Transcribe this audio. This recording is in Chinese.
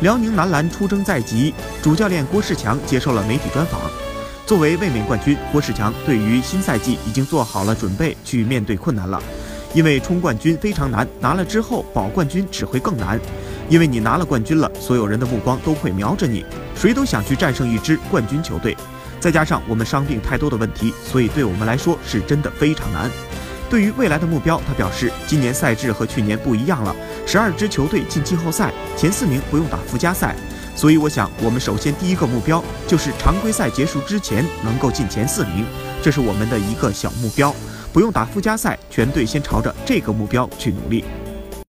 辽宁男篮出征在即，主教练郭士强接受了媒体专访。作为卫冕冠军，郭士强对于新赛季已经做好了准备，去面对困难了。因为冲冠军非常难，拿了之后保冠军只会更难。因为你拿了冠军了，所有人的目光都会瞄着你，谁都想去战胜一支冠军球队。再加上我们伤病太多的问题，所以对我们来说是真的非常难。对于未来的目标，他表示，今年赛制和去年不一样了，十二支球队进季后赛，前四名不用打附加赛。所以我想，我们首先第一个目标就是常规赛结束之前能够进前四名，这是我们的一个小目标。不用打附加赛，全队先朝着这个目标去努力。